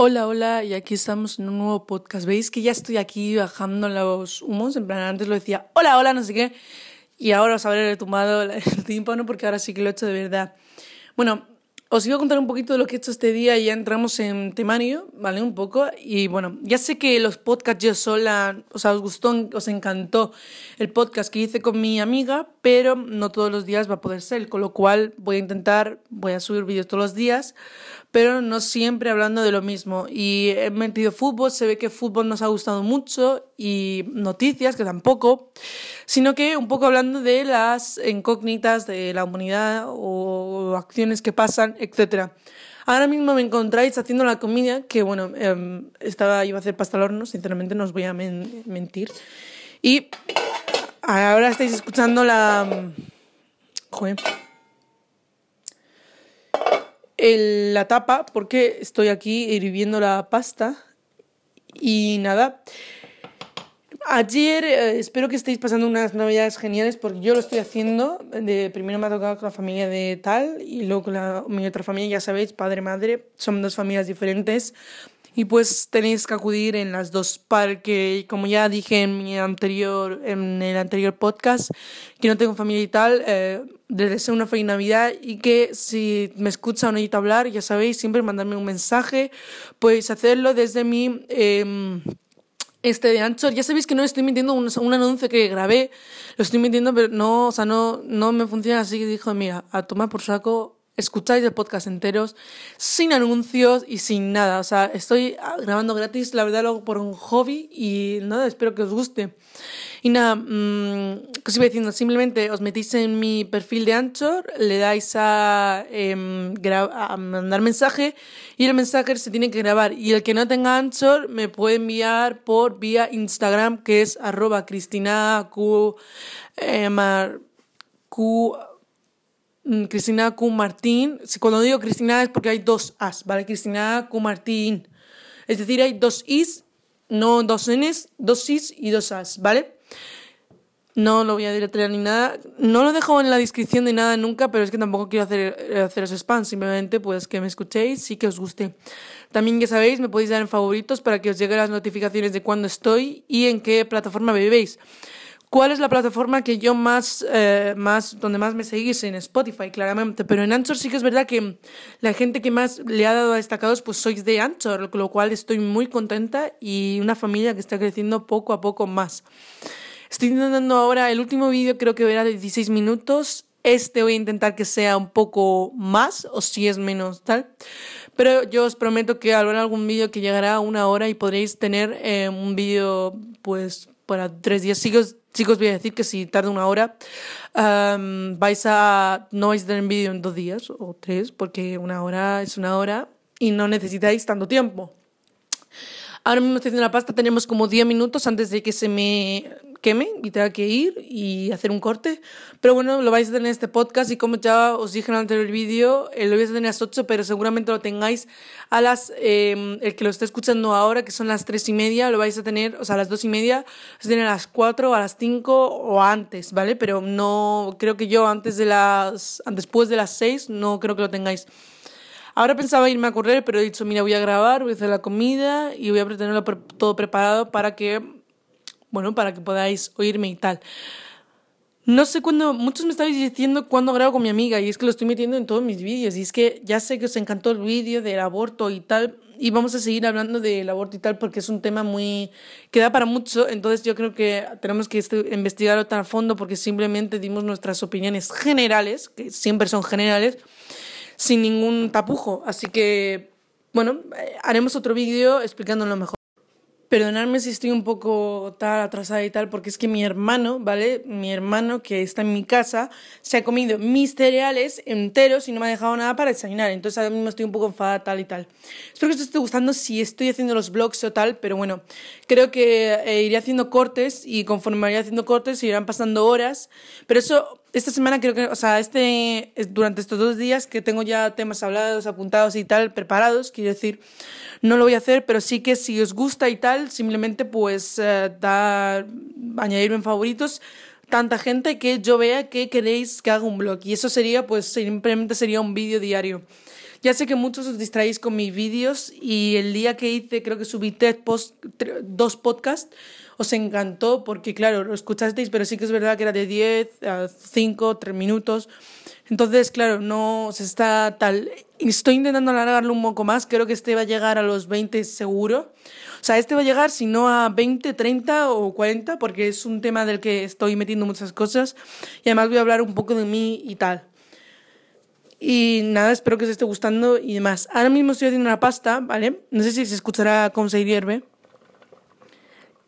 Hola, hola, y aquí estamos en un nuevo podcast. ¿Veis que ya estoy aquí bajando los humos? En plan, antes lo decía, hola, hola, no sé qué. Y ahora os habré retumbado el tímpano porque ahora sí que lo he hecho de verdad. Bueno, os iba a contar un poquito de lo que he hecho este día y ya entramos en temario, ¿vale? Un poco. Y bueno, ya sé que los podcasts yo sola, o sea, os gustó, os encantó el podcast que hice con mi amiga, pero no todos los días va a poder ser, con lo cual voy a intentar, voy a subir vídeos todos los días, pero no siempre hablando de lo mismo. Y he metido fútbol, se ve que fútbol nos ha gustado mucho y noticias, que tampoco, sino que un poco hablando de las incógnitas de la humanidad o acciones que pasan, etc. Ahora mismo me encontráis haciendo la comida, que bueno, em, estaba, iba a hacer pasta al horno, sinceramente no os voy a mentir. Y ahora estáis escuchando la... Joder el, la tapa porque estoy aquí hirviendo la pasta y nada. Ayer eh, espero que estéis pasando unas navidades geniales porque yo lo estoy haciendo. De, primero me ha tocado con la familia de tal y luego con la, mi otra familia, ya sabéis, padre-madre. Son dos familias diferentes y pues tenéis que acudir en las dos porque como ya dije en mi anterior en el anterior podcast que no tengo familia y tal eh, les deseo una feliz navidad y que si me escuchan o hablar ya sabéis siempre mandarme un mensaje podéis hacerlo desde mi eh, este de Anchor. Ya sabéis que no estoy mintiendo un, un, anuncio que grabé, lo estoy mintiendo, pero no, o sea, no, no me funciona así que dijo, mira, a tomar por saco escucháis el podcast enteros, sin anuncios y sin nada. O sea, estoy grabando gratis, la verdad lo por un hobby y nada, espero que os guste. Y nada, mmm, ¿qué os iba diciendo? Simplemente os metís en mi perfil de Anchor, le dais a, eh, a mandar mensaje y el mensaje se tiene que grabar. Y el que no tenga Anchor me puede enviar por vía Instagram, que es arroba cristina q, eh, Cristina Q. Martín. Cuando digo Cristina es porque hay dos As, ¿vale? Cristina Q. Martín. Es decir, hay dos Is, no dos Ns, dos Is y dos As, ¿vale? No lo voy a deletrear ni nada. No lo dejo en la descripción de nada nunca, pero es que tampoco quiero hacer, haceros spam. Simplemente, pues, que me escuchéis y que os guste. También, ya sabéis, me podéis dar en favoritos para que os lleguen las notificaciones de cuándo estoy y en qué plataforma vivéis. ¿Cuál es la plataforma que yo más, eh, más, donde más me seguís? En Spotify, claramente. Pero en Anchor sí que es verdad que la gente que más le ha dado a destacados, pues sois de Anchor, con lo cual estoy muy contenta y una familia que está creciendo poco a poco más. Estoy intentando ahora, el último vídeo creo que verá de 16 minutos. Este voy a intentar que sea un poco más, o si es menos, tal. Pero yo os prometo que habrá algún vídeo que llegará a una hora y podréis tener eh, un vídeo, pues, para tres días. Sí chicos, voy a decir que si tarda una hora, vais a, no vais a tener vídeo en dos días o tres, porque una hora es una hora y no necesitáis tanto tiempo. Ahora mismo estoy haciendo la pasta, tenemos como 10 minutos antes de que se me queme y tenga que ir y hacer un corte. Pero bueno, lo vais a tener en este podcast y como ya os dije en el anterior vídeo, eh, lo vais a tener a las 8, pero seguramente lo tengáis a las, eh, el que lo esté escuchando ahora, que son las 3 y media, lo vais a tener, o sea, a las 2 y media, a tener a las 4, a las 5 o antes, ¿vale? Pero no, creo que yo antes de las, después de las 6, no creo que lo tengáis. Ahora pensaba irme a correr, pero he dicho, mira, voy a grabar, voy a hacer la comida y voy a tenerlo todo preparado para que bueno, para que podáis oírme y tal. No sé cuándo, muchos me estáis diciendo cuándo grabo con mi amiga y es que lo estoy metiendo en todos mis vídeos y es que ya sé que os encantó el vídeo del aborto y tal y vamos a seguir hablando del aborto y tal porque es un tema muy que da para mucho, entonces yo creo que tenemos que este, investigarlo tan a fondo porque simplemente dimos nuestras opiniones generales, que siempre son generales, sin ningún tapujo, así que bueno, haremos otro vídeo explicándolo mejor. Perdonadme si estoy un poco tal atrasada y tal, porque es que mi hermano, ¿vale? Mi hermano que está en mi casa se ha comido mis cereales enteros y no me ha dejado nada para desayunar. Entonces ahora mismo estoy un poco enfadada tal y tal. Espero que os esté gustando si estoy haciendo los vlogs o tal, pero bueno, creo que eh, iré haciendo cortes y conforme vaya haciendo cortes irán pasando horas. Pero eso, esta semana creo que, o sea, este, durante estos dos días que tengo ya temas hablados, apuntados y tal, preparados, quiero decir no lo voy a hacer, pero sí que si os gusta y tal, simplemente pues eh, dar, añadirme en favoritos. tanta gente que yo vea que queréis que haga un blog. Y eso sería, pues, simplemente sería un vídeo diario. Ya sé que muchos os distraéis con mis vídeos y el día que hice, creo que subí post, dos podcasts, os encantó porque, claro, lo escuchasteis, pero sí que es verdad que era de 10 a 5, 3 minutos. Entonces, claro, no se está tal. Estoy intentando alargarlo un poco más, creo que este va a llegar a los 20 seguro. O sea, este va a llegar si no a 20, 30 o 40, porque es un tema del que estoy metiendo muchas cosas y además voy a hablar un poco de mí y tal. Y nada, espero que os esté gustando y demás. Ahora mismo estoy haciendo una pasta, ¿vale? No sé si se escuchará cómo se hierve.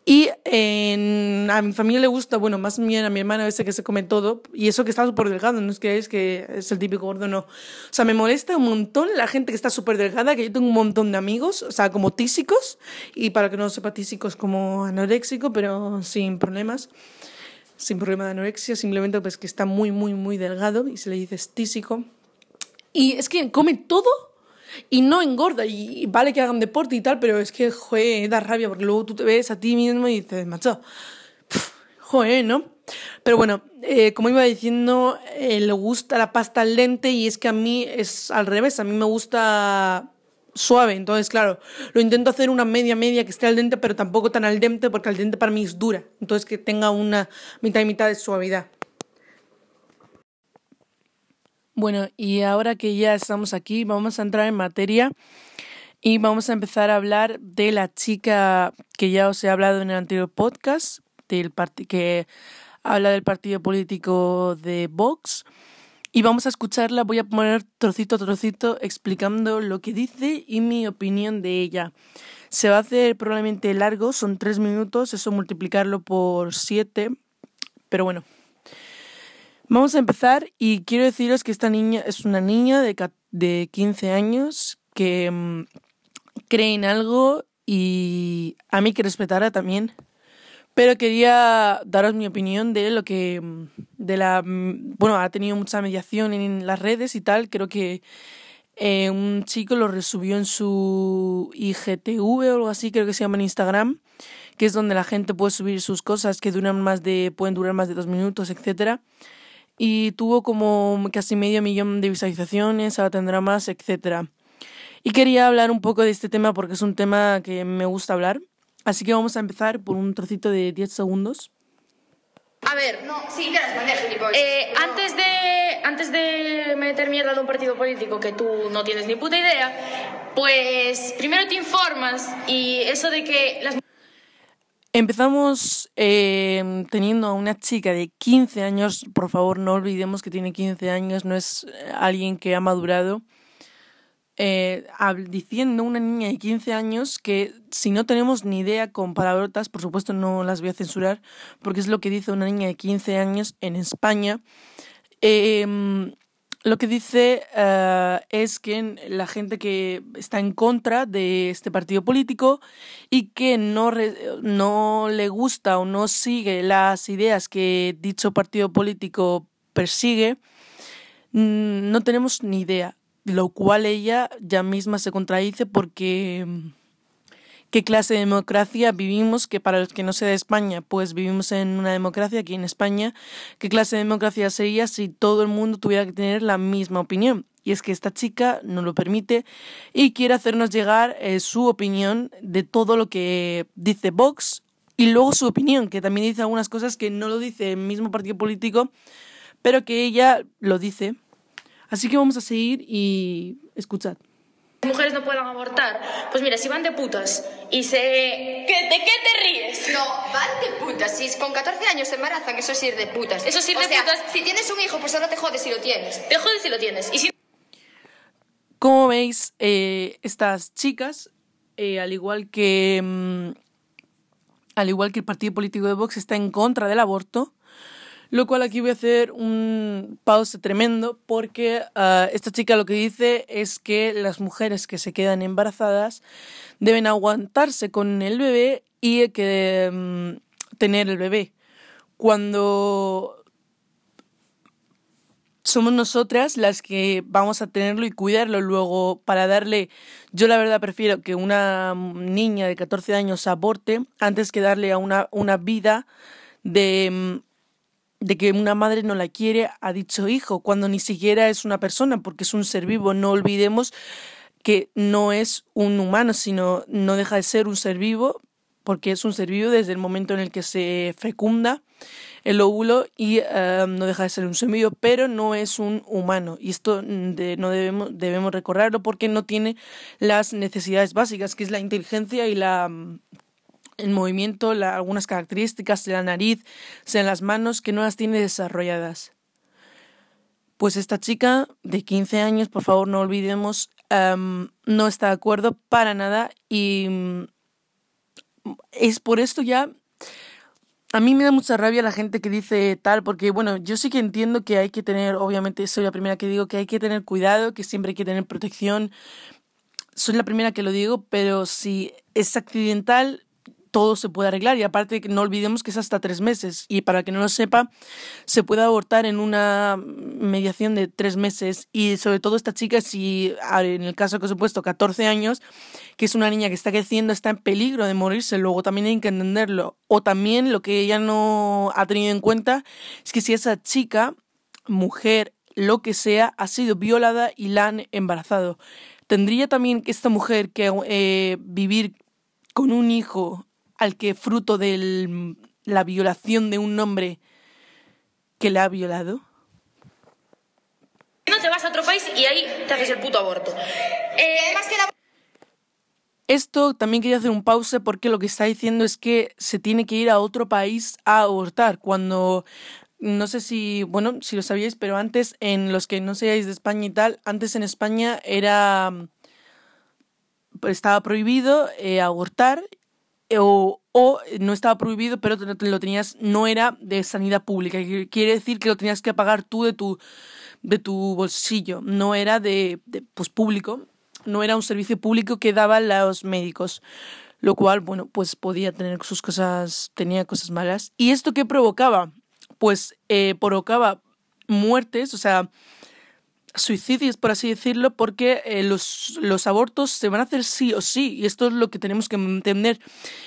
Y a mi familia le gusta, bueno, más bien a mi hermana a veces que se come todo, y eso que está súper delgado, no es que es que es el típico gordo, no. O sea, me molesta un montón la gente que está súper delgada, que yo tengo un montón de amigos, o sea, como tísicos, y para que no sepa tísicos como anoréxico, pero sin problemas, sin problema de anorexia, simplemente pues que está muy, muy, muy delgado y se le dice tísico. Y es que come todo y no engorda. Y vale que hagan deporte y tal, pero es que, joder, da rabia porque luego tú te ves a ti mismo y dices, macho, joder, ¿no? Pero bueno, eh, como iba diciendo, eh, le gusta la pasta al dente y es que a mí es al revés, a mí me gusta suave, entonces claro, lo intento hacer una media media que esté al dente, pero tampoco tan al dente porque al dente para mí es dura, entonces que tenga una mitad y mitad de suavidad. Bueno, y ahora que ya estamos aquí, vamos a entrar en materia y vamos a empezar a hablar de la chica que ya os he hablado en el anterior podcast, del que habla del partido político de Vox. Y vamos a escucharla, voy a poner trocito a trocito explicando lo que dice y mi opinión de ella. Se va a hacer probablemente largo, son tres minutos, eso multiplicarlo por siete, pero bueno, Vamos a empezar y quiero deciros que esta niña es una niña de, de 15 años que mm, cree en algo y a mí que respetará también. Pero quería daros mi opinión de lo que, mm, de la, mm, bueno, ha tenido mucha mediación en las redes y tal. Creo que eh, un chico lo resubió en su IGTV o algo así, creo que se llama en Instagram, que es donde la gente puede subir sus cosas que duran más de, pueden durar más de dos minutos, etcétera y tuvo como casi medio millón de visualizaciones, ahora tendrá más, etc. Y quería hablar un poco de este tema porque es un tema que me gusta hablar. Así que vamos a empezar por un trocito de 10 segundos. A ver, no, sí, te eh, antes, de, antes de meter mierda de un partido político que tú no tienes ni puta idea, pues primero te informas y eso de que las Empezamos eh, teniendo a una chica de 15 años, por favor no olvidemos que tiene 15 años, no es eh, alguien que ha madurado, eh, diciendo una niña de 15 años que si no tenemos ni idea con palabrotas, por supuesto no las voy a censurar, porque es lo que dice una niña de 15 años en España, eh, lo que dice eh, es que la gente que está en contra de este partido político y que no, no le gusta o no sigue las ideas que dicho partido político persigue, mm, no tenemos ni idea, lo cual ella ya misma se contradice porque qué clase de democracia vivimos, que para los que no sea de España, pues vivimos en una democracia aquí en España, qué clase de democracia sería si todo el mundo tuviera que tener la misma opinión. Y es que esta chica no lo permite y quiere hacernos llegar eh, su opinión de todo lo que dice Vox y luego su opinión, que también dice algunas cosas que no lo dice el mismo partido político, pero que ella lo dice. Así que vamos a seguir y escuchad mujeres no puedan abortar, pues mira, si van de putas y se... ¿De qué te ríes? No, van de putas. Si con 14 años se embarazan, eso es ir de putas. Eso es ir de putas. Si tienes un hijo, pues ahora te jodes si lo tienes. Te jodes si lo tienes. Y si... Como veis, eh, estas chicas, eh, al igual que... Mm, al igual que el partido político de Vox está en contra del aborto, lo cual aquí voy a hacer un pause tremendo porque ah, esta chica lo que dice es que las mujeres que se quedan embarazadas deben aguantarse con el bebé y que mm, tener el bebé. Cuando somos nosotras las que vamos a tenerlo y cuidarlo luego para darle, yo la verdad prefiero que una niña de 14 años aborte antes que darle a una, una vida de mm, de que una madre no la quiere a dicho hijo, cuando ni siquiera es una persona, porque es un ser vivo. No olvidemos que no es un humano, sino no deja de ser un ser vivo, porque es un ser vivo desde el momento en el que se fecunda el óvulo y eh, no deja de ser un vivo, pero no es un humano. Y esto no debemos, debemos recordarlo porque no tiene las necesidades básicas, que es la inteligencia y la el movimiento, algunas características de la nariz, sean las manos, que no las tiene desarrolladas. Pues esta chica de 15 años, por favor no olvidemos, no está de acuerdo para nada y mm, es por esto ya a mí me da mucha rabia la gente que dice tal, porque bueno, yo sí que entiendo que hay que tener, obviamente soy la primera que digo que hay que tener cuidado, que siempre hay que tener protección, soy la primera que lo digo, pero si es accidental, todo se puede arreglar y aparte no olvidemos que es hasta tres meses. Y para que no lo sepa se puede abortar en una mediación de tres meses. Y sobre todo esta chica si en el caso que os he puesto 14 años que es una niña que está creciendo está en peligro de morirse luego también hay que entenderlo. O también lo que ella no ha tenido en cuenta es que si esa chica mujer lo que sea ha sido violada y la han embarazado. Tendría también esta mujer que eh, vivir con un hijo al que fruto de la violación de un hombre que la ha violado? No te vas a otro país y ahí te haces el puto aborto. Eh, que Esto también quería hacer un pause porque lo que está diciendo es que se tiene que ir a otro país a abortar cuando no sé si, bueno, si lo sabíais, pero antes en los que no seáis de España y tal, antes en España era estaba prohibido eh, abortar o, no estaba prohibido, pero lo tenías, no era de sanidad pública. Quiere decir que lo tenías que pagar tú de tu, de tu bolsillo, no era de, pues, público, no era un servicio público que daban los médicos. Lo cual, bueno, pues podía tener sus cosas, tenía cosas malas. ¿Y esto qué provocaba? Pues eh, provocaba muertes, o sea, suicidios, por así decirlo, porque eh, los, los abortos se van a hacer sí o sí, y esto es lo que tenemos que entender.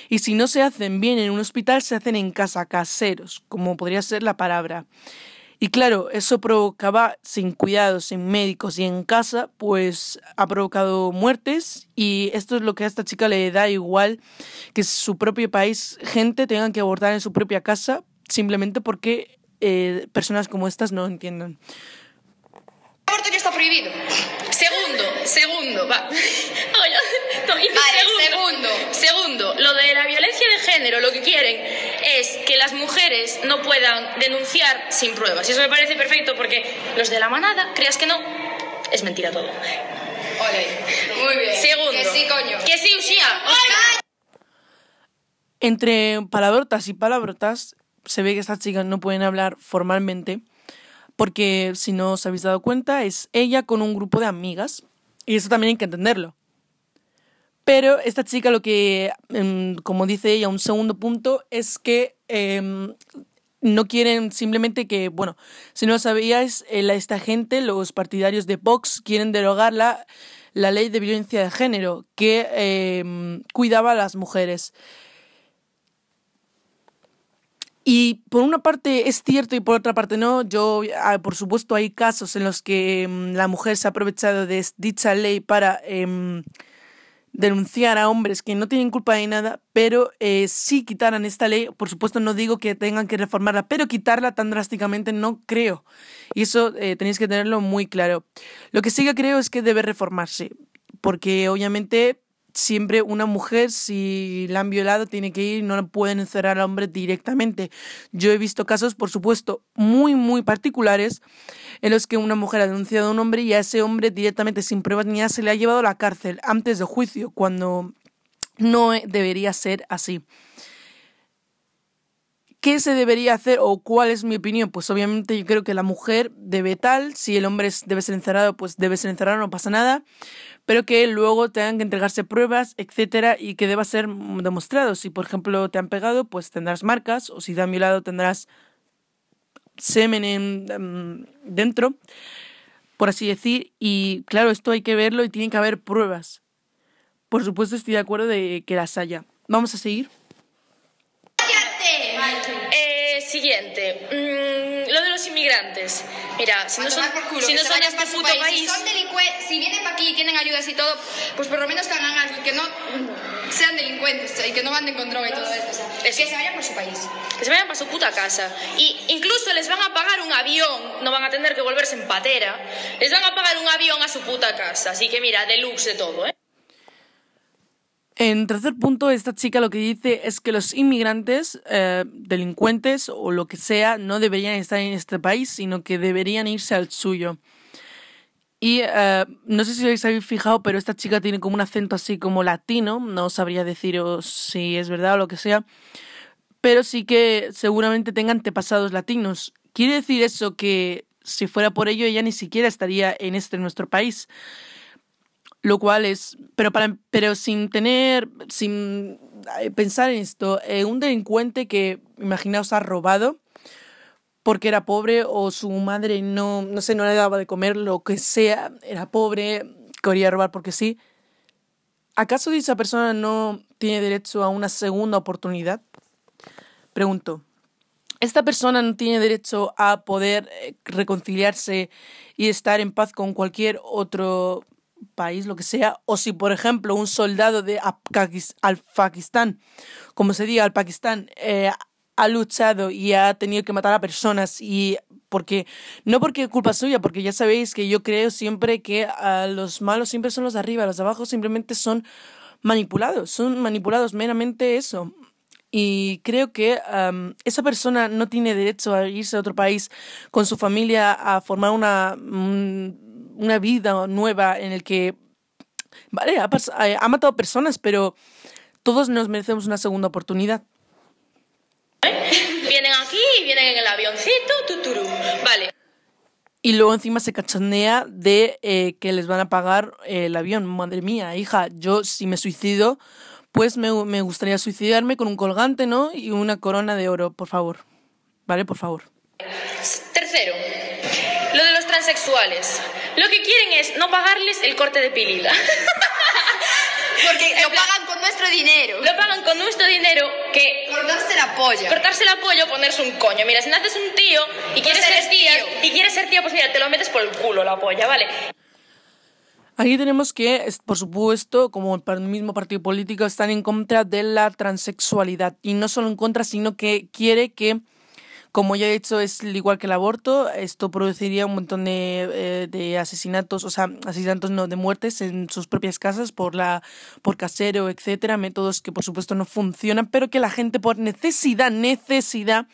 Y si no se hacen bien en un hospital, se hacen en casa, caseros, como podría ser la palabra. Y claro, eso provocaba, sin cuidados, sin médicos y en casa, pues ha provocado muertes y esto es lo que a esta chica le da igual que su propio país, gente tenga que abortar en su propia casa simplemente porque eh, personas como estas no entiendan prohibido. Segundo, segundo, va. No, vale, segundo. Segundo, lo de la violencia de género, lo que quieren es que las mujeres no puedan denunciar sin pruebas. Y eso me parece perfecto porque los de la manada, creas que no, es mentira todo. Ole, muy bien. Segundo. Que sí, coño. Que sí, Ushia. Entre palabrotas y palabrotas, se ve que estas chicas no pueden hablar formalmente porque si no os habéis dado cuenta, es ella con un grupo de amigas, y eso también hay que entenderlo. Pero esta chica lo que, em, como dice ella, un segundo punto, es que em, no quieren simplemente que, bueno, si no lo sabíais, esta gente, los partidarios de Vox, quieren derogar la, la ley de violencia de género que em, cuidaba a las mujeres. Y por una parte es cierto y por otra parte no. Yo, ah, por supuesto, hay casos en los que mm, la mujer se ha aprovechado de dicha ley para em, denunciar a hombres que no tienen culpa de nada, pero eh, si quitaran esta ley, por supuesto no digo que tengan que reformarla, pero quitarla tan drásticamente no creo. Y eso eh, tenéis que tenerlo muy claro. Lo que sí que creo es que debe reformarse, porque obviamente siempre una mujer, si la han violado, tiene que ir, no pueden encerrar al hombre directamente. Yo he visto casos, por supuesto, muy, muy particulares en los que una mujer ha denunciado a un hombre y a ese hombre directamente, sin pruebas ni nada, se le ha llevado a la cárcel antes de juicio, cuando no debería ser así. ¿Qué se debería hacer o cuál es mi opinión? Pues obviamente yo creo que la mujer debe tal, si el hombre debe ser encerrado, pues debe ser encerrado, no pasa nada pero que luego tengan que entregarse pruebas, etcétera, y que deba ser demostrado. Si, por ejemplo, te han pegado, pues tendrás marcas, o si te han violado, tendrás semen em, dentro, por así decir. Y claro, esto hay que verlo y tiene que haber pruebas. Por supuesto, estoy de acuerdo de que las haya. Vamos a seguir. Eh, siguiente. Mm, los inmigrantes. Mira, si no son, culo, si no son de este puto país. país, Si son delincuentes, si vienen para aquí y tienen ayudas y todo, pues por lo menos que hagan algo y que no sean delincuentes y que no anden con droga y todo esto. O sea, Eso. que se vayan por su país. que se vayan para su puta casa. Y incluso les van a pagar un avión, no van a tener que volverse en patera, les van a pagar un avión a su puta casa. Así que mira, deluxe de todo, ¿eh? En tercer punto, esta chica lo que dice es que los inmigrantes, eh, delincuentes o lo que sea, no deberían estar en este país, sino que deberían irse al suyo. Y eh, no sé si os habéis fijado, pero esta chica tiene como un acento así como latino, no sabría deciros si es verdad o lo que sea, pero sí que seguramente tenga antepasados latinos. ¿Quiere decir eso que si fuera por ello ella ni siquiera estaría en este nuestro país? Lo cual es, pero para, pero sin tener, sin eh, pensar en esto, eh, un delincuente que, imaginaos, ha robado porque era pobre o su madre no, no sé, no le daba de comer, lo que sea, era pobre, quería robar porque sí. ¿Acaso esa persona no tiene derecho a una segunda oportunidad? Pregunto. ¿Esta persona no tiene derecho a poder eh, reconciliarse y estar en paz con cualquier otro país, lo que sea, o si, por ejemplo, un soldado de Pakistán, como se diga, al Pakistán, eh, ha luchado y ha tenido que matar a personas y porque no porque culpa suya, porque ya sabéis que yo creo siempre que ah, los malos siempre son los de arriba, los de abajo simplemente son manipulados, son manipulados meramente eso. Y creo que am, esa persona no tiene derecho a irse a otro país con su familia a formar una, un- una vida nueva en el que, vale, ha, eh, ha matado personas, pero todos nos merecemos una segunda oportunidad. Vienen aquí vienen en el avioncito, tuturu. Vale. Y luego encima se cachondea de eh, que les van a pagar eh, el avión. Madre mía, hija, yo si me suicido, pues me, me gustaría suicidarme con un colgante, ¿no? Y una corona de oro, por favor. ¿Vale? Por favor. Tercero, lo de los transexuales. Lo que quieren es no pagarles el corte de pilila. Porque En lo plan- pagan con nuestro dinero. Lo pagan con nuestro dinero que Cortarse la polla. cortarse el apoyo, ponerse un coño. Mira, si naces un tío y quieres eres ser tía tío. y quieres ser tío, pues mira, te lo metes por el culo la polla, ¿vale? Aquí tenemos que, por supuesto, como el mismo partido político, están en contra de la transexualidad. Y no solo en contra, sino que quiere que, como ya he dicho, es igual que el aborto, esto produciría un montón de, eh, de asesinatos, o sea, asesinatos no, de muertes en sus propias casas por, la, por casero, etcétera, métodos que por supuesto no funcionan, pero que la gente por necesidad, necesidad,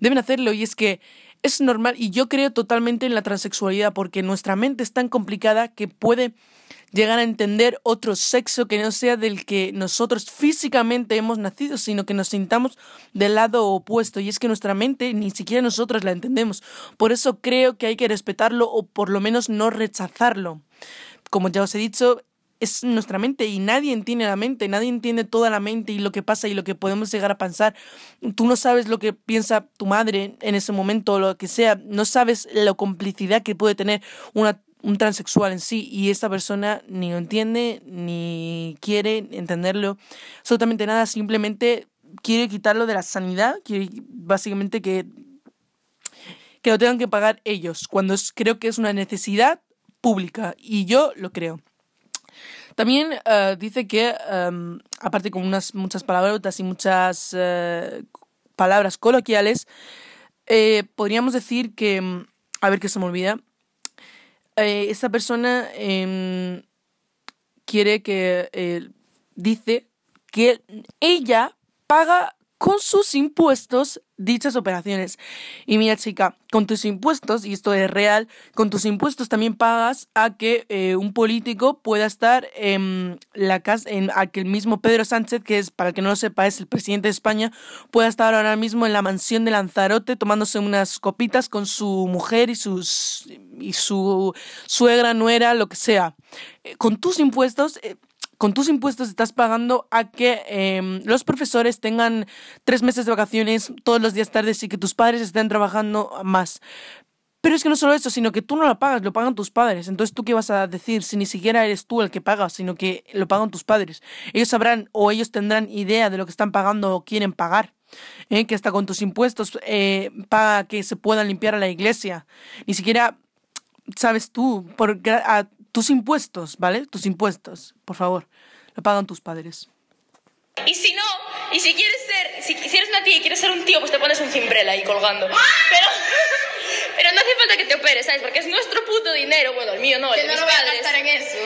deben hacerlo. Y es que es normal y yo creo totalmente en la transexualidad porque nuestra mente es tan complicada que puede llegar a entender otro sexo que no sea del que nosotros físicamente hemos nacido, sino que nos sintamos del lado opuesto. Y es que nuestra mente ni siquiera nosotros la entendemos. Por eso creo que hay que respetarlo o por lo menos no rechazarlo. Como ya os he dicho, es nuestra mente y nadie entiende la mente, nadie entiende toda la mente y lo que pasa y lo que podemos llegar a pensar. Tú no sabes lo que piensa tu madre en ese momento o lo que sea, no sabes la complicidad que puede tener una, un transexual en sí y esta persona ni lo entiende ni quiere entenderlo, absolutamente nada, simplemente quiere quitarlo de la sanidad, quiere básicamente que que lo tengan que pagar ellos, cuando creo que es una necesidad pública y yo lo creo. También eh, dice que, em, aparte con unas muchas palabrotas y muchas eh, palabras coloquiales, eh, podríamos decir que, a ver que se me olvida, eh, esta persona em, quiere que, eh, dice que ella paga con sus impuestos dichas operaciones. Y mira, chica, con tus impuestos, y esto es real, con tus impuestos también pagas a que eh, un político pueda estar en la casa, en, a que el mismo Pedro Sánchez, que es, para que no lo sepa, es el presidente de España, pueda estar ahora mismo en la mansión de Lanzarote tomándose unas copitas con su mujer y sus y su suegra, nuera, lo que sea. Eh, con tus impuestos, eh, con tus impuestos estás pagando a que eh, los profesores tengan tres meses de vacaciones todos los días tardes y que tus padres estén trabajando más. Pero es que no solo eso, sino que tú no la pagas, lo pagan tus padres. Entonces, ¿tú qué vas a decir si ni siquiera eres tú el que pagas, sino que lo pagan tus padres? Ellos sabrán o ellos tendrán idea de lo que están pagando o quieren pagar. ¿eh? Que hasta con tus impuestos eh, paga que se puedan limpiar a la iglesia. Ni siquiera sabes tú, por a tus impuestos, ¿vale? Tus impuestos, por favor, lo pagan tus padres. Y si no, y si quieres ser, si, si eres una tía y quieres ser un tío, pues te pones un cimbrela ahí colgando. Pero, pero no hace falta que te operes, ¿sabes? Porque es nuestro puto dinero. Bueno, el mío no, el Que de no mis lo voy a padres. gastar en eso.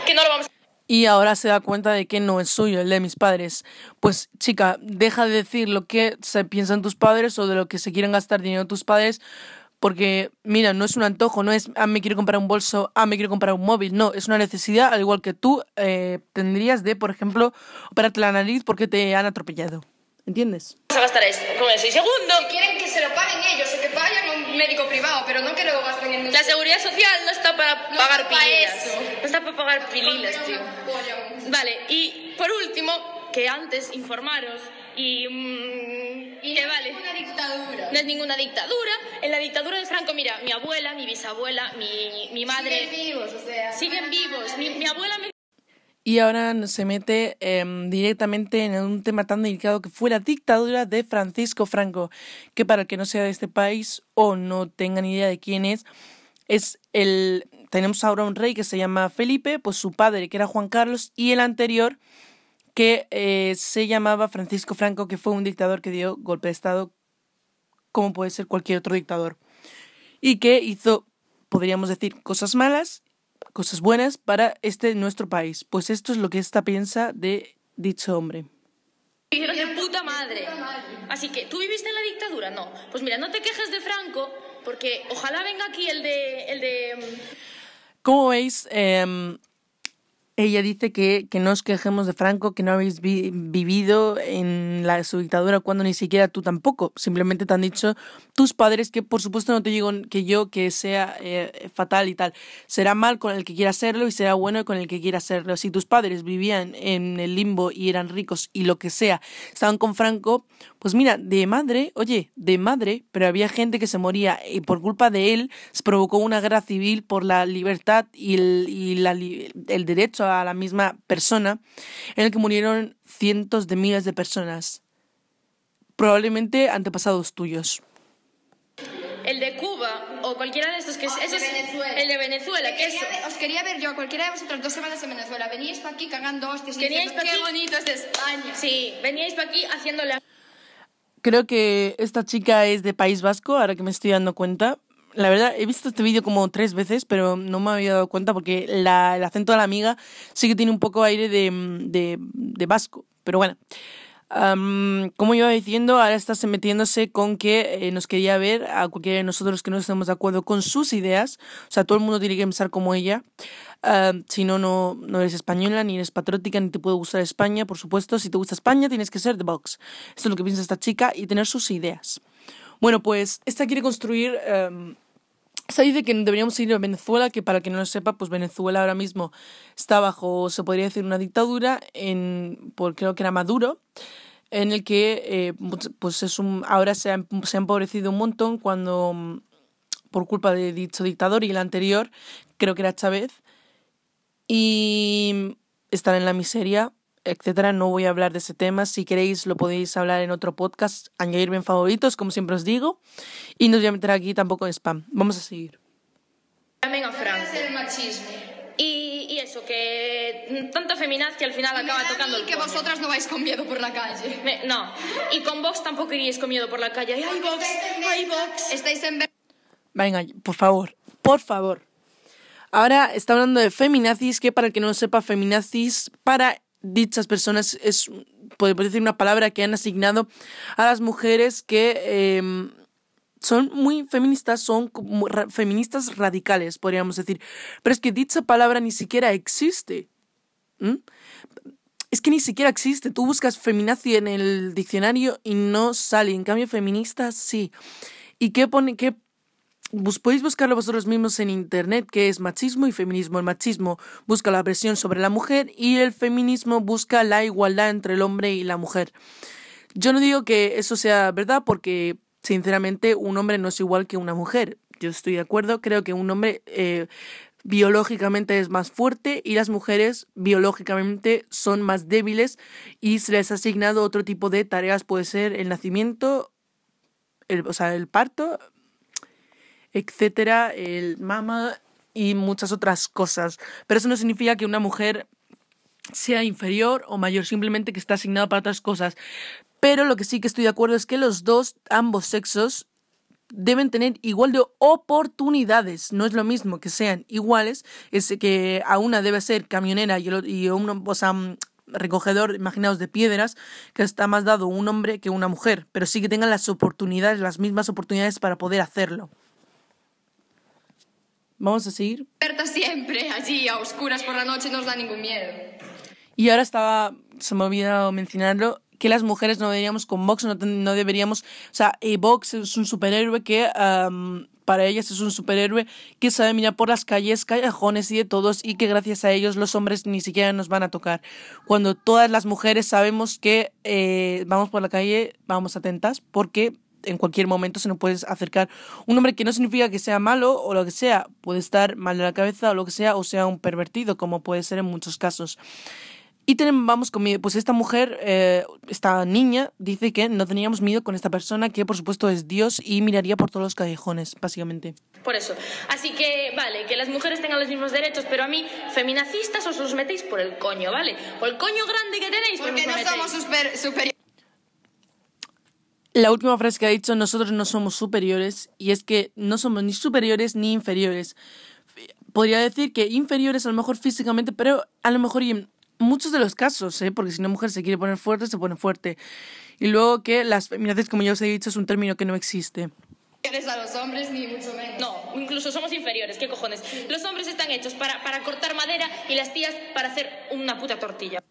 Que no lo vamos a Y ahora se da cuenta de que no es suyo, el de mis padres. Pues chica, deja de decir lo que se piensan tus padres o de lo que se quieren gastar dinero tus padres, porque mira, no es un antojo, no es, ah, me quiero comprar un bolso, ah, me quiero comprar un móvil, no, es una necesidad, al igual que tú eh, tendrías de, por ejemplo, operarte la nariz porque te han atropellado. ¿Entiendes? gastar esto, con eso. Y segundo, Quieren que se lo paguen ellos, o que vayan a un médico privado, pero no que lo gasten en la seguridad social no está para No pagar está eso. No está para pagar pililas, tío. Vale, y por último, que antes informaros y... mm, Y que no vale. es una dictadura. No es ninguna dictadura. En la dictadura de Franco, mira, mi abuela, mi bisabuela, mi, mi madre... Siguen vivos, o sea. siguen vivos. Mi, mi abuela me Y ahora se mete em, directamente en un tema tan delicado que fue la dictadura de Francisco Franco, que para el que no sea de este país o no tenga ni idea de quién es, es el... Tenemos ahora un rey que se llama Felipe, pues su padre que era Juan Carlos y el anterior que eh, se llamaba Francisco Franco, que fue un dictador que dio golpe de Estado como puede ser cualquier otro dictador y que hizo, podríamos decir, cosas malas cosas buenas para este nuestro país. Pues esto es lo que esta piensa de dicho hombre. de puta madre. Así que, ¿tú viviste en la dictadura? No. Pues mira, no te quejes de Franco, porque ojalá venga aquí el de... El de mm, Como veis, em, ella dice que, que no os quejemos de Franco, que no habéis vi- vivido en la, su dictadura cuando ni siquiera tú tampoco. Simplemente te han dicho tus padres que por supuesto no te digo que yo que sea eh, fatal y tal. Será mal con el que quiera serlo y será bueno con el que quiera serlo. Si tus padres vivían en el limbo y eran ricos y lo que sea, estaban con Franco, pues mira, de madre, oye, de madre, pero había gente que se moría y por culpa de él se provocó una guerra civil por la libertad y el, y la el derecho a la misma persona, en el que murieron cientos de miles de personas, probablemente antepasados tuyos. el de Cuba o cualquiera de estos que es... Ese de es-. El de Venezuela, que quería os quería ver yo a cualquiera de vosotros dos semanas en Venezuela. Veníais para aquí cagando hostias y Veníais qué aquí". bonito es España. Sí, veníais para aquí haciendo la... Creo que esta chica es de País Vasco, ahora que me estoy dando cuenta. La verdad, he visto este vídeo como tres veces, pero no me había dado cuenta porque la- el acento de la amiga sí que tiene un poco aire de, de, vasco. Pero bueno, Am, como iba diciendo, ahora está se metiéndose con que eh, nos quería ver a cualquiera de nosotros que no estemos de acuerdo con sus ideas. O sea, todo el mundo tiene que pensar como ella. Am, si no, no, no eres española, ni eres patriótica, ni te puede gustar España, por supuesto. Si te gusta España, tienes que ser de Vox. Esto es lo que piensa esta chica y tener sus ideas. Bueno, pues esta quiere construir... am, se dice que deberíamos ir a Venezuela, que para quien no lo sepa, pues Venezuela ahora mismo está bajo, se podría decir, una dictadura, en, por creo que era Maduro, en el que eh, pues es un, ahora se ha, se ha empobrecido un montón cuando, mm, por culpa de dicho dictador y el anterior, creo que era Chávez, y están en la miseria, etcétera. No voy a hablar de ese tema. Si queréis, lo podéis hablar en otro podcast, añadirme en favoritos, como siempre os digo. Y no os voy a meter aquí tampoco en spam. Vamos a seguir. Llamen a Es Franco. el machismo. Y, y eso, que tanta feminacia al final Y acaba tocando el que coño. vosotras no vais con miedo por la calle. Me- no, y con Vox tampoco iríais con miedo por la calle. ¡Ay, Vox! ¡Ay, Vox! Estáis en ver- Venga, por favor, por favor. Ahora está hablando de feminazis, que para el que no lo sepa, feminazis para dichas personas es, podemos decir, una palabra que han asignado a las mujeres que em, son muy feministas, son feministas radicales, podríamos decir. Pero es que dicha palabra ni siquiera existe. Es que ni siquiera existe. Tú buscas feminazi en el diccionario y no sale. En cambio, feminista sí. ¿Y qué pone? ¿Qué Bus- podéis buscarlo vosotros mismos en internet, que es machismo y feminismo. El machismo busca la presión sobre la mujer y el feminismo busca la igualdad entre el hombre y la mujer. Yo no digo que eso sea verdad porque, sinceramente, un hombre no es igual que una mujer. yo estoy de acuerdo. Creo que un hombre eh, biológicamente es más fuerte y las mujeres biológicamente son más débiles y se les ha asignado otro tipo de tareas. Puede ser el nacimiento, el, o sea, el parto, etcétera, el mama y muchas otras cosas. Pero eso no significa que una mujer sea inferior o mayor, simplemente que está asignado para otras cosas. Pero lo que sí que estoy de acuerdo es que los dos, ambos sexos, deben tener igual de oportunidades. No es lo mismo que sean iguales, es que a una debe ser camionera y, y uno, o sea, mm, recogedor, imaginaos, de piedras, que está más dado un hombre que una mujer, pero sí que tengan las oportunidades, las mismas oportunidades para poder hacerlo. Vamos a seguir. siempre allí a oscuras por la noche no nos da ningún miedo. Y ahora estaba, se me ha olvidado mencionarlo, que las mujeres no deberíamos con Vox, no, no deberíamos, o sea, eh, Vox es un superhéroe que para ellas es un superhéroe que sabe mirar por las calles, callejones y de todos y que gracias a ellos los hombres ni siquiera nos van a tocar. Cuando todas las mujeres sabemos que eh, vamos por la calle, vamos atentas porque en cualquier momento se nos puede acercar un hombre que no significa que sea malo o lo que sea, puede estar mal de la cabeza o lo que sea, o sea un pervertido, como puede ser en muchos casos. Y tenemos, vamos con Pues esta mujer, eh, esta niña, dice que no teníamos miedo con esta persona, que por supuesto es Dios y miraría por todos los callejones, básicamente. Por eso. Así que, vale, que las mujeres tengan los mismos derechos, pero a mí, feminacistas, os los metéis por el coño, ¿vale? Por el coño grande que tenéis. Porque no somos superiores. La última frase que ha dicho, nosotros no somos superiores, y es que no somos ni superiores ni inferiores. Podría decir que inferiores a lo mejor físicamente, pero a lo mejor muchos de los casos, ¿eh? porque si una mujer se quiere poner fuerte, se pone fuerte. Y luego que las feminazis, como ya os he dicho, es un término que no existe. a los hombres ni mucho menos. No, incluso somos inferiores, ¿qué cojones? Los hombres están hechos para, para cortar madera y las tías para hacer una puta tortilla.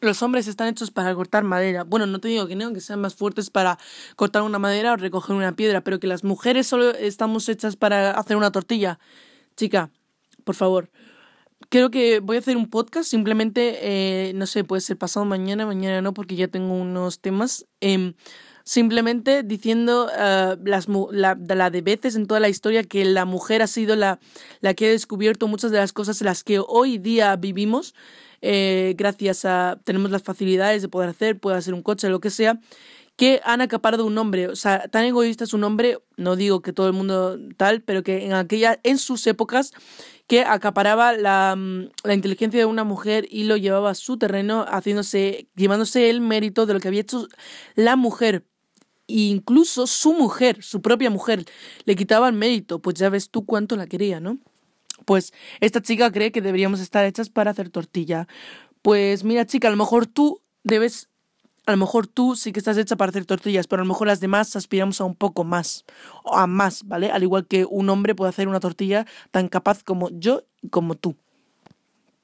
Los hombres están hechos para cortar madera. Bueno, no te digo que no, que sean más fuertes para cortar una madera o recoger una piedra, pero que las mujeres solo estamos hechas para hacer una tortilla. Chica, por favor, creo que voy a hacer un podcast, simplemente, eh, no sé, puede ser pasado mañana, mañana no, porque ya tengo unos temas. Eh, simplemente diciendo uh, las, la, la, de veces en toda la historia que la mujer ha sido la, la que ha descubierto muchas de las cosas en las que hoy día vivimos. Eh, gracias a tenemos las facilidades de poder hacer, puede hacer un coche, lo que sea, que han acaparado un hombre. O sea, tan egoísta es un hombre, no digo que todo el mundo tal, pero que en aquella, en sus épocas, que acaparaba la, mm, la, inteligencia de una mujer y lo llevaba a su terreno, haciéndose, llevándose el mérito de lo que había hecho la mujer. Incluso su mujer, su propia mujer, le quitaba el mérito, pues ya ves tú cuánto la quería, ¿no? Pues esta chica cree que deberíamos estar hechas para hacer tortilla. Pues mira, chica, a lo mejor tú debes a lo mejor tú sí que estás hecha para hacer tortillas, pero a lo mejor las demás aspiramos a un poco más, o a más, ¿vale? Al igual que un hombre puede hacer una tortilla tan capaz como yo y como tú.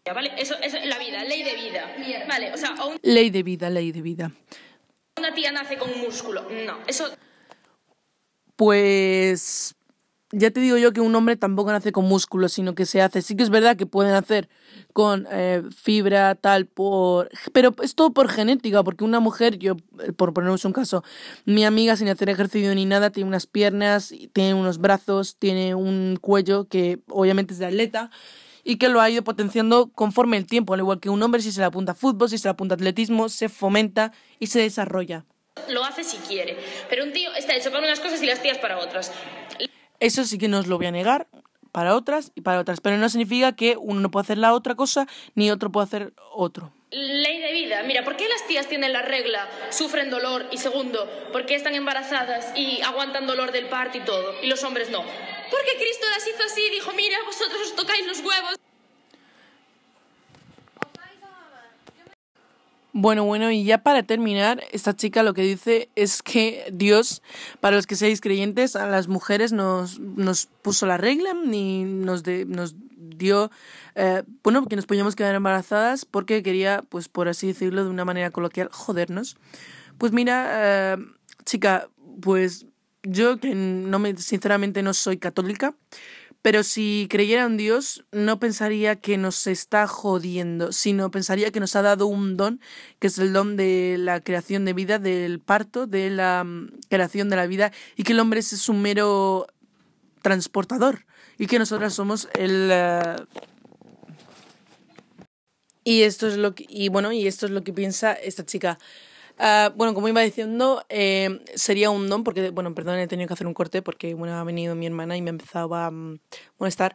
¿Vale? Eso, es la vida, ley de vida. Vale, o sea, Ley de vida, ley de vida. Una tía nace con un músculo. No, eso... Pues ya te digo yo que un hombre tampoco nace con músculos, sino que se hace. Sí que es verdad que pueden hacer con eh, fibra, tal, por. Pero es todo por genética, porque una mujer, yo, eh, por ponernos un caso, mi amiga sin hacer ejercicio ni nada, tiene unas piernas, tiene unos brazos, tiene un cuello que obviamente es de atleta y que lo ha ido potenciando conforme el tiempo, al igual que un hombre si se le apunta a fútbol, si se le apunta a atletismo, se fomenta y se desarrolla. Lo hace si quiere, pero un tío está hecho para unas cosas y las tías para otras. Eso sí que no os lo voy a negar para otras y para otras, pero no significa que uno no puede hacer la otra cosa ni otro puede hacer otro. Ley de vida. Mira, ¿por qué las tías tienen la regla, sufren dolor y segundo, por qué están embarazadas y aguantan dolor del parto y todo y los hombres no? Porque Cristo las hizo así, dijo, mira, vosotros os tocáis los huevos. Bueno, bueno, y ya para terminar, esta chica lo que dice es que Dios, para los que seáis creyentes, a las mujeres nos, nos puso la regla ni nos, de, nos dio, eh, bueno, que nos podíamos quedar embarazadas porque quería, pues por así decirlo de una manera coloquial, jodernos. Pues mira, eh, chica, pues yo que no me, sinceramente no soy católica, pero si creyera en Dios, no pensaría que nos está jodiendo, sino pensaría que nos ha dado un don, que es el don de la creación de vida, del parto, de la mm, creación de la vida, y que el hombre es un mero transportador y que nosotras somos el... eh, y esto es lo y bueno, y esto es lo que piensa esta chica. Ah, bueno, como iba diciendo, eh, sería un don, porque, bueno, perdón, he tenido que hacer un corte porque, bueno, ha venido mi hermana y me empezaba a mm, molestar.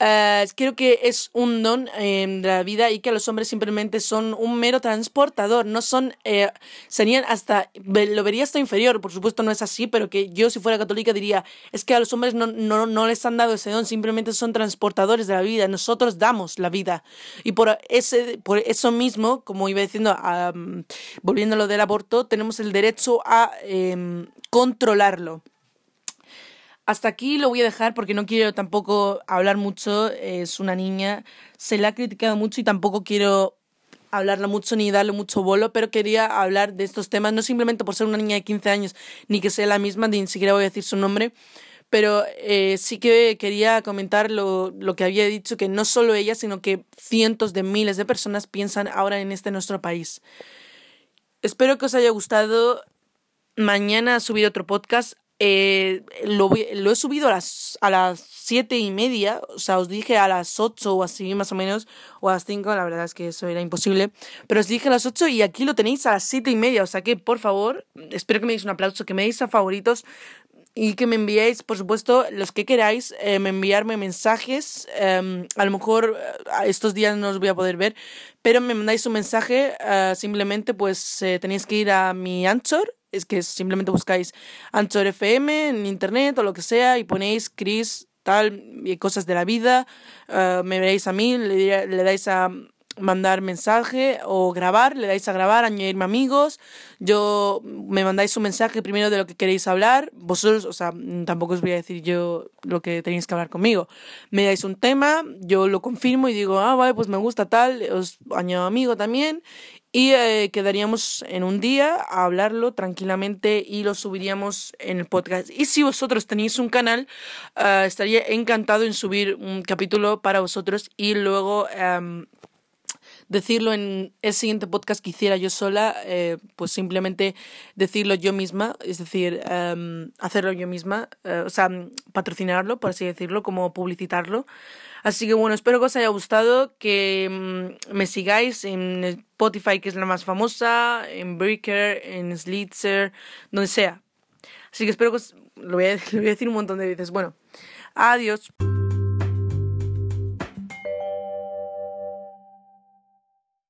Ah, creo que es un don eh, de la vida y que los hombres simplemente son un mero transportador, no son, eh, serían hasta, lo vería hasta inferior, por supuesto no es así, pero que yo si fuera católica diría, es que a los hombres no, no, no les han dado ese don, simplemente son transportadores de la vida, nosotros damos la vida. Y por, ese, por eso mismo, como iba diciendo, mm, volviendo a lo del aborto, tenemos el derecho a em, controlarlo. Hasta aquí lo voy a dejar porque no quiero tampoco hablar mucho. Es una niña, se la ha criticado mucho y tampoco quiero hablarla mucho ni darle mucho bolo, pero quería hablar de estos temas, no simplemente por ser una niña de 15 años ni que sea la misma, ni siquiera voy a decir su nombre, pero eh, sí que quería comentar lo, lo que había dicho, que no solo ella, sino que cientos de miles de personas piensan ahora en este nuestro país. Espero que os haya gustado. Mañana subiré otro podcast. Eh, lo, lo he subido a las, a las siete y media, o sea, os dije a las ocho o así más o menos, o a las cinco, la verdad es que eso era imposible, pero os dije a las ocho y aquí lo tenéis a las siete y media, o sea que por favor, espero que me deis un aplauso, que me deis a favoritos y que me enviéis, por supuesto, los que queráis, eh, me enviarme mensajes. eh, a lo mejor eh, estos días no os voy a poder ver, pero me mandáis un mensaje. eh, simplemente, pues eh, tenéis que ir a mi Anchor. Es que simplemente buscáis Anchor FM en internet o lo que sea y ponéis Chris, tal, y cosas de la vida. eh, me veréis a mí, le, le dais a mandar mensaje o grabar, le dais a grabar, añadirme amigos, yo me mandáis un mensaje primero de lo que queréis hablar, vosotros, o sea, tampoco os voy a decir yo lo que tenéis que hablar conmigo, me dais un tema, yo lo confirmo y digo, ah, vale, pues me gusta tal, os añado amigo también y eh, quedaríamos en un día a hablarlo tranquilamente y lo subiríamos en el podcast. Y si vosotros tenéis un canal, eh, estaría encantado en subir un capítulo para vosotros y luego... em, decirlo en el siguiente podcast que hiciera yo sola, eh, pues simplemente decirlo yo misma, es decir, em, hacerlo yo misma, eh, o sea, patrocinarlo, por así decirlo, como publicitarlo. Así que bueno, espero que os haya gustado, que mm, me sigáis en Spotify, que es la más famosa, en Breaker, en Slitzer, donde sea. Así que espero que os... Lo voy a, lo voy a decir un montón de veces. Bueno, adiós.